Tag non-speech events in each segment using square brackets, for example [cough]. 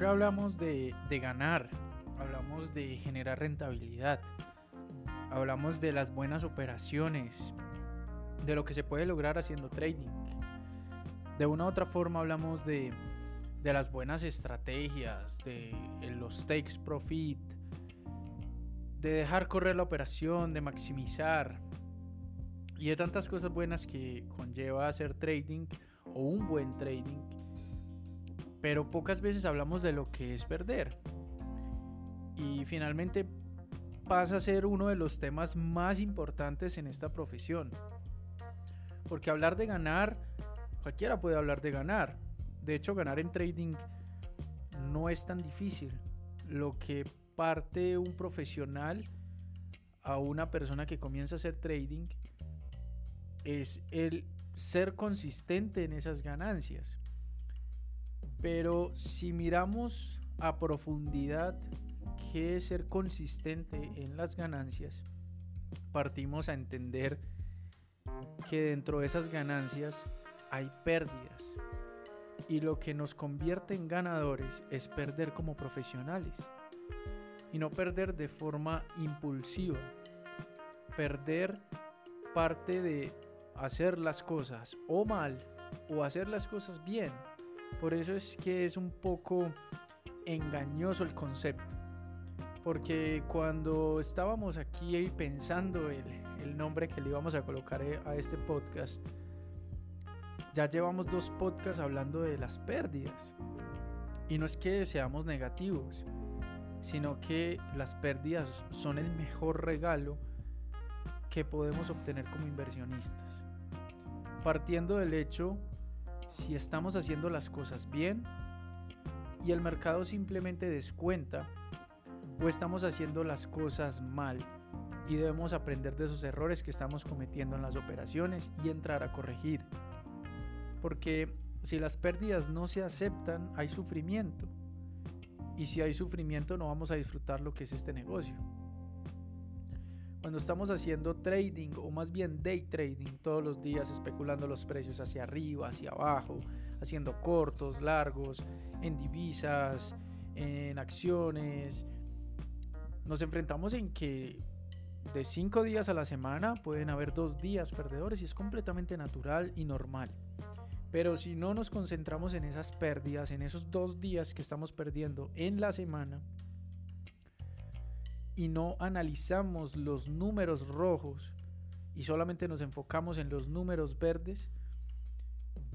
Siempre hablamos de, ganar, hablamos de generar rentabilidad, hablamos de las buenas operaciones, de lo que se puede lograr haciendo trading. De una u otra forma hablamos de, de las buenas estrategias, de los takes profit, de dejar correr la operación, de maximizar y de tantas cosas buenas que conlleva hacer trading o un buen trading. Pero pocas veces hablamos de lo que es perder. Y finalmente pasa a ser uno de los temas más importantes en esta profesión. Porque hablar de ganar, cualquiera puede hablar de ganar. De hecho, ganar en trading no es tan difícil. Lo que parte un profesional a una persona que comienza a hacer trading es el ser consistente en esas ganancias. Pero si miramos a profundidad qué es ser consistente en las ganancias, partimos a entender que dentro de esas ganancias hay pérdidas. Y lo que nos convierte en ganadores es perder como profesionales. Y no perder de forma impulsiva. Perder parte de hacer las cosas o mal o hacer las cosas bien. Por eso es que es un poco engañoso el concepto. Porque cuando estábamos aquí pensando el, el nombre que le íbamos a colocar a este podcast, ya llevamos dos podcasts hablando de las pérdidas. Y no es que seamos negativos, sino que las pérdidas son el mejor regalo que podemos obtener como inversionistas. Partiendo del hecho, si estamos haciendo las cosas bien y el mercado simplemente descuenta, o estamos haciendo las cosas mal y debemos aprender de esos errores que estamos cometiendo en las operaciones y entrar a corregir. Porque si las pérdidas no se aceptan, hay sufrimiento. Y si hay sufrimiento no vamos a disfrutar lo que es este negocio. Cuando estamos haciendo trading o más bien day trading todos los días especulando los precios hacia arriba, hacia abajo, haciendo cortos, largos, en divisas, en acciones, nos enfrentamos en que de cinco días a la semana pueden haber dos días perdedores y es completamente natural y normal. Pero si no nos concentramos en esas pérdidas, en esos dos días que estamos perdiendo en la semana, y no analizamos los números rojos y solamente nos enfocamos en los números verdes,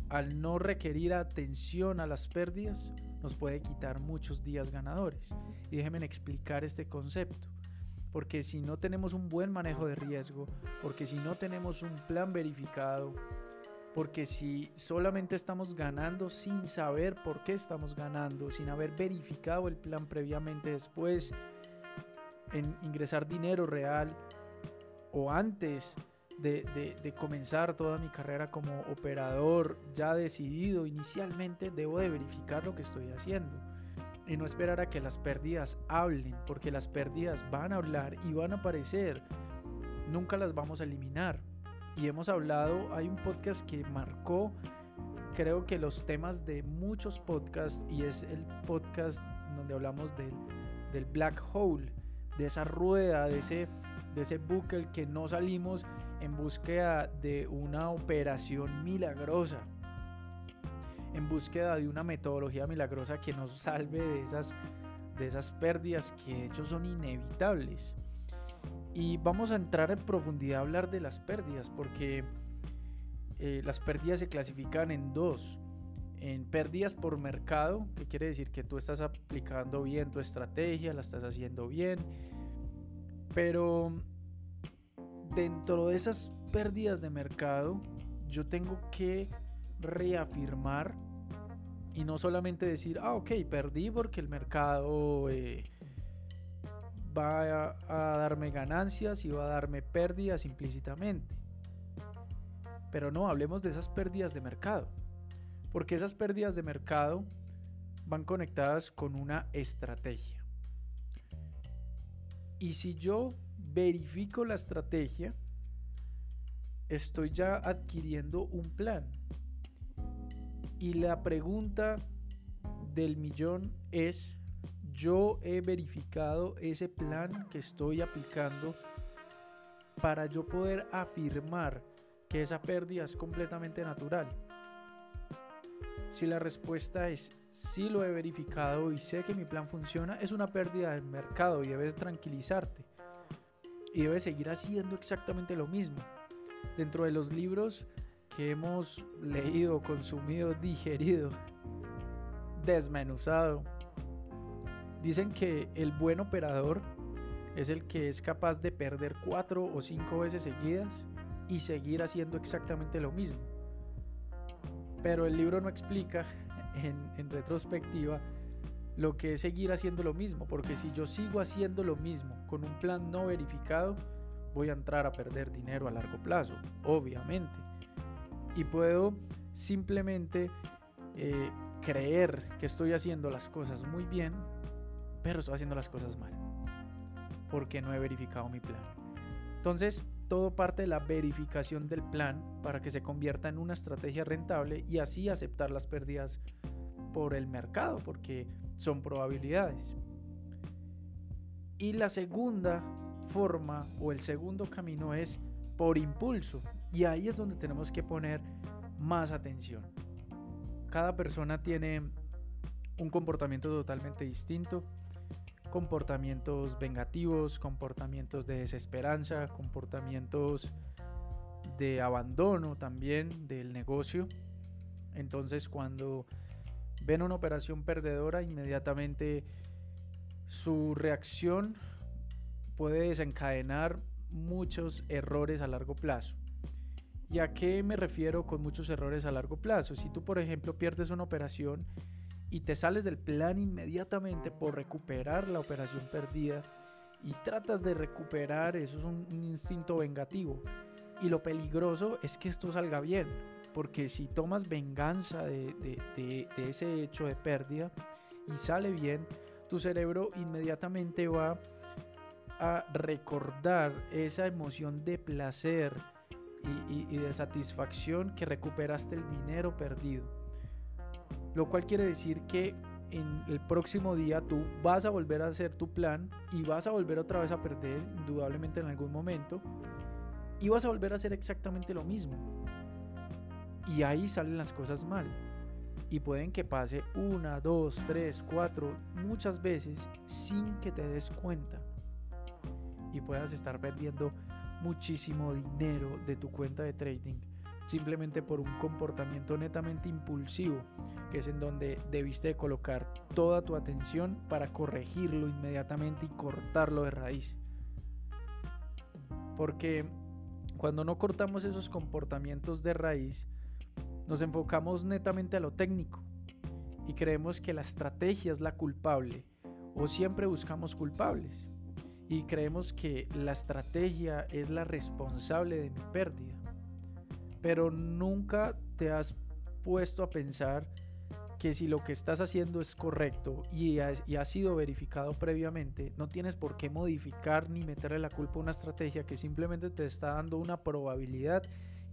al no requerir atención a las pérdidas, nos puede quitar muchos días ganadores. Y déjenme explicar este concepto. Porque si no tenemos un buen manejo de riesgo, porque si no tenemos un plan verificado, porque si solamente estamos ganando sin saber por qué estamos ganando, sin haber verificado el plan previamente después, en ingresar dinero real o antes de, comenzar toda mi carrera como operador ya decidido inicialmente, debo de verificar lo que estoy haciendo y no esperar a que las pérdidas hablen, porque las pérdidas van a hablar y van a aparecer. Nunca las vamos a eliminar. Y hemos hablado, hay un podcast que marcó, creo que los temas de muchos podcasts, y es el podcast donde hablamos del, del black hole de esa rueda, de ese, de ese bucle que no salimos en búsqueda de una operación milagrosa, en búsqueda de una metodología milagrosa que nos salve de esas, de esas pérdidas que de hecho son inevitables. Y vamos a entrar en profundidad a hablar de las pérdidas, porque eh, las pérdidas se clasifican en dos. En pérdidas por mercado, que quiere decir que tú estás aplicando bien tu estrategia, la estás haciendo bien, pero dentro de esas pérdidas de mercado, yo tengo que reafirmar y no solamente decir, ah, ok, perdí porque el mercado eh, va a, darme ganancias y va a darme pérdidas implícitamente. Pero no, hablemos de esas pérdidas de mercado. Porque esas pérdidas de mercado van conectadas con una estrategia. Y si yo verifico la estrategia, estoy ya adquiriendo un plan. Y la pregunta del millón es yo he verificado ese plan que estoy aplicando para yo poder afirmar que esa pérdida es completamente natural. Si la respuesta es sí lo he verificado y sé que mi plan funciona, es una pérdida del mercado y debes tranquilizarte. Y debes seguir haciendo exactamente lo mismo. Dentro de los libros que hemos leído, consumido, [laughs] digerido, desmenuzado, dicen que el buen operador es el que es capaz de perder cuatro o cinco veces seguidas y seguir haciendo exactamente lo mismo. Pero el libro no explica en, retrospectiva lo que es seguir haciendo lo mismo, porque si yo sigo haciendo lo mismo con un plan no verificado, voy a entrar a perder dinero a largo plazo, obviamente. Y puedo simplemente eh, creer que estoy haciendo las cosas muy bien, pero estoy haciendo las cosas mal, porque no he verificado mi plan. Entonces, todo parte de la verificación del plan para que se convierta en una estrategia rentable y así aceptar las pérdidas por el mercado, porque son probabilidades. Y la segunda forma o el segundo camino es por impulso. Y ahí es donde tenemos que poner más atención. Cada persona tiene un comportamiento totalmente distinto comportamientos vengativos, comportamientos de desesperanza, comportamientos de abandono también del negocio. Entonces cuando ven una operación perdedora, inmediatamente su reacción puede desencadenar muchos errores a largo plazo. ¿Y a qué me refiero con muchos errores a largo plazo? Si tú, por ejemplo, pierdes una operación y te sales del plan inmediatamente por recuperar la operación perdida y tratas de recuperar, eso es un, instinto vengativo. Y lo peligroso es que esto salga bien, porque si tomas venganza de, de ese hecho de pérdida y sale bien, tu cerebro inmediatamente va a recordar esa emoción de placer y, y, de satisfacción que recuperaste el dinero perdido. Lo cual quiere decir que en el próximo día tú vas a volver a hacer tu plan y vas a volver otra vez a perder, indudablemente en algún momento, y vas a volver a hacer exactamente lo mismo. Y ahí salen las cosas mal. Y pueden que pase una, dos, tres, cuatro, muchas veces sin que te des cuenta. Y puedas estar perdiendo muchísimo dinero de tu cuenta de trading simplemente por un comportamiento netamente impulsivo, que es en donde debiste colocar toda tu atención para corregirlo inmediatamente y cortarlo de raíz. Porque cuando no cortamos esos comportamientos de raíz, nos enfocamos netamente a lo técnico y creemos que la estrategia es la culpable o siempre buscamos culpables y creemos que la estrategia es la responsable de mi pérdida pero nunca te has puesto a pensar que si lo que estás haciendo es correcto y ha, sido verificado previamente, no tienes por qué modificar ni meterle la culpa a una estrategia que simplemente te está dando una probabilidad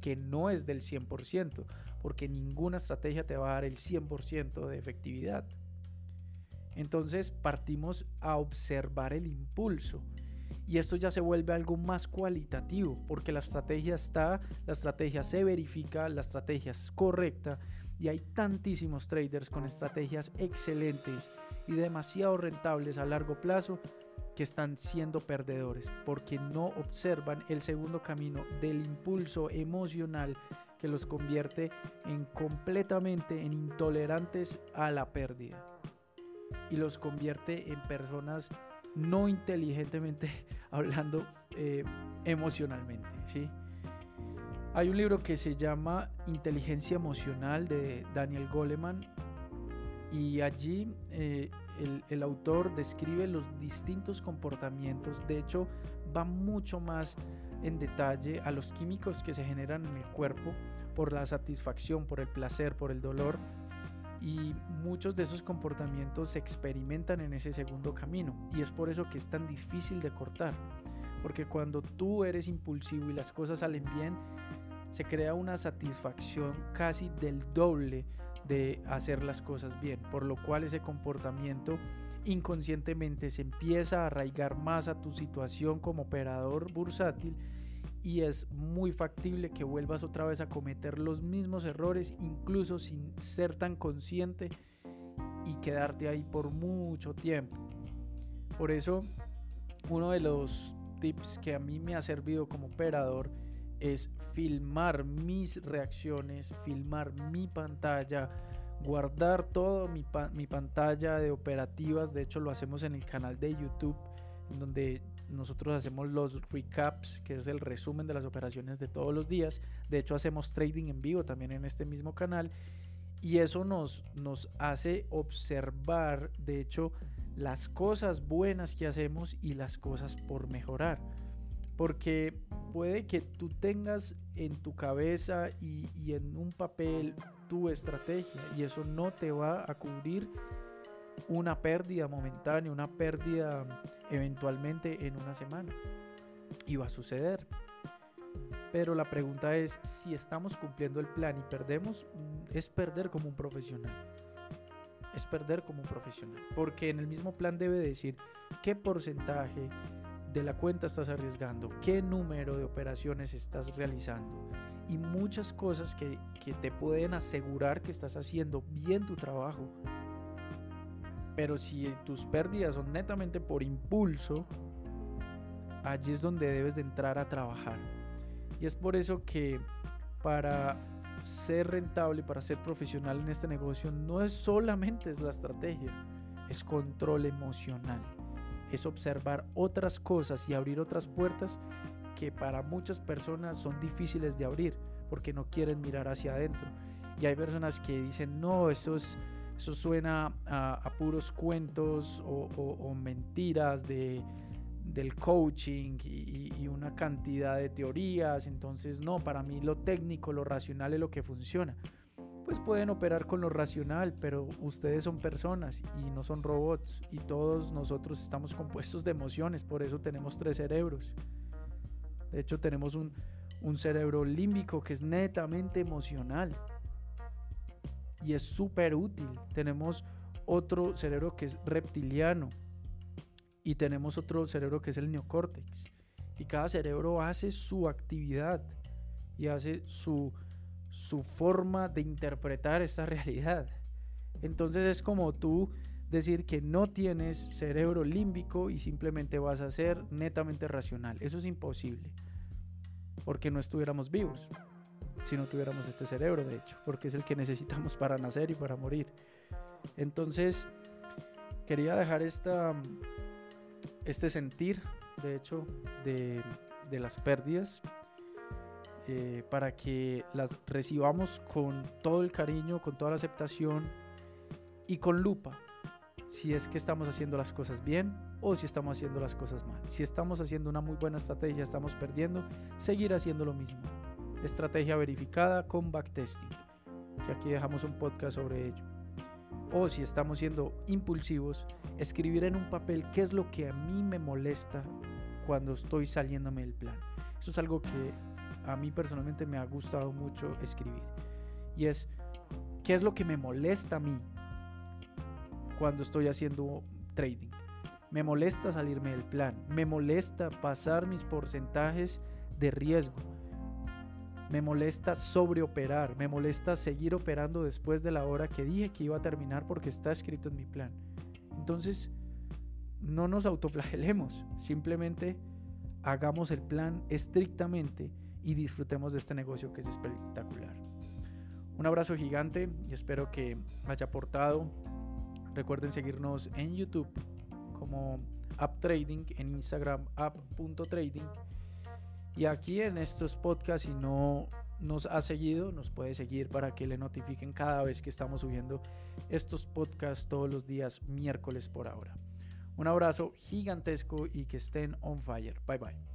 que no es del 100%, porque ninguna estrategia te va a dar el 100% de efectividad. Entonces partimos a observar el impulso y esto ya se vuelve algo más cualitativo porque la estrategia está, la estrategia se verifica, la estrategia es correcta y hay tantísimos traders con estrategias excelentes y demasiado rentables a largo plazo que están siendo perdedores porque no observan el segundo camino del impulso emocional que los convierte en completamente en intolerantes a la pérdida y los convierte en personas no inteligentemente [laughs] hablando eh, emocionalmente, ¿sí? Hay un libro que se llama Inteligencia Emocional de Daniel Goleman y allí eh, el, el, autor describe los distintos comportamientos, de hecho va mucho más en detalle a los químicos que se generan en el cuerpo por la satisfacción, por el placer, por el dolor y muchos de esos comportamientos se experimentan en ese segundo camino y es por eso que es tan difícil de cortar porque cuando tú eres impulsivo y las cosas salen bien se crea una satisfacción casi del doble de hacer las cosas bien, por lo cual ese comportamiento inconscientemente se empieza a arraigar más a tu situación como operador bursátil y es muy factible que vuelvas otra vez a cometer los mismos errores, incluso sin ser tan consciente y quedarte ahí por mucho tiempo. Por eso, uno de los tips que a mí me ha servido como operador es filmar mis reacciones, filmar mi pantalla, guardar toda mi, mi, pantalla de operativas. De hecho, lo hacemos en el canal de YouTube, donde nosotros hacemos los recaps, que es el resumen de las operaciones de todos los días. De hecho, hacemos trading en vivo también en este mismo canal. Y eso nos, nos hace observar, de hecho, las cosas buenas que hacemos y las cosas por mejorar. Porque puede que tú tengas en tu cabeza y, y en un papel tu estrategia y eso no te va a cubrir una pérdida momentánea, una pérdida eventualmente en una semana. Y va a suceder. Pero la pregunta es, si estamos cumpliendo el plan y perdemos, mm, es perder como un profesional. Es perder como un profesional. Porque en el mismo plan debe decir qué porcentaje de la cuenta estás arriesgando, qué número de operaciones estás realizando y muchas cosas que, que te pueden asegurar que estás haciendo bien tu trabajo pero si tus pérdidas son netamente por impulso, allí es donde debes de entrar a trabajar. Y es por eso que para ser rentable, para ser profesional en este negocio, no es solamente es la estrategia, es control emocional. Es observar otras cosas y abrir otras puertas que para muchas personas son difíciles de abrir porque no quieren mirar hacia adentro. Y hay personas que dicen, no, eso es eso suena a, puros cuentos o, mentiras de, del coaching y, y, una cantidad de teorías. Entonces, no, para mí lo técnico, lo racional es lo que funciona. Pues pueden operar con lo racional, pero ustedes son personas y no son robots. Y todos nosotros estamos compuestos de emociones, por eso tenemos tres cerebros. De hecho, tenemos un, un cerebro límbico que es netamente emocional y es súper útil. Tenemos otro cerebro que es reptiliano y tenemos otro cerebro que es el neocórtex. Y cada cerebro hace su actividad y hace su, su forma de interpretar esta [laughs] realidad. Entonces es como tú decir que no tienes cerebro límbico y simplemente vas a ser netamente racional. Eso es imposible, porque no estuviéramos vivos si no tuviéramos este cerebro, de hecho, porque es el que [laughs] necesitamos para nacer y para morir. Entonces, quería dejar esta, este sentir, de hecho, de, de las pérdidas, eh, para que las recibamos con todo el cariño, con toda la aceptación y con lupa, si es que estamos haciendo las cosas bien o si estamos haciendo las cosas mal. Si estamos haciendo una muy buena estrategia, estamos perdiendo, seguir haciendo lo mismo estrategia verificada con backtesting, que aquí dejamos un podcast sobre ello. O si estamos siendo impulsivos, escribir en un papel qué es lo que a mí me molesta cuando estoy saliéndome del plan. Eso es algo que a mí personalmente me ha gustado mucho escribir. Y es, ¿qué es lo que me molesta a mí cuando estoy haciendo trading? Me molesta salirme del plan, me molesta pasar mis porcentajes de riesgo, me molesta sobreoperar, me molesta seguir operando después de la hora que dije que iba a terminar porque está escrito en mi plan. Entonces, no nos autoflagelemos, simplemente hagamos el plan estrictamente y disfrutemos de este negocio que es espectacular. Un abrazo gigante y espero que haya aportado. Recuerden seguirnos en YouTube como App Trading, en Instagram app.trading y aquí en estos podcasts, si no nos ha seguido, nos puede seguir para que le notifiquen cada vez que estamos subiendo estos podcasts todos los días miércoles por ahora. Un abrazo gigantesco y que estén on fire. Bye bye.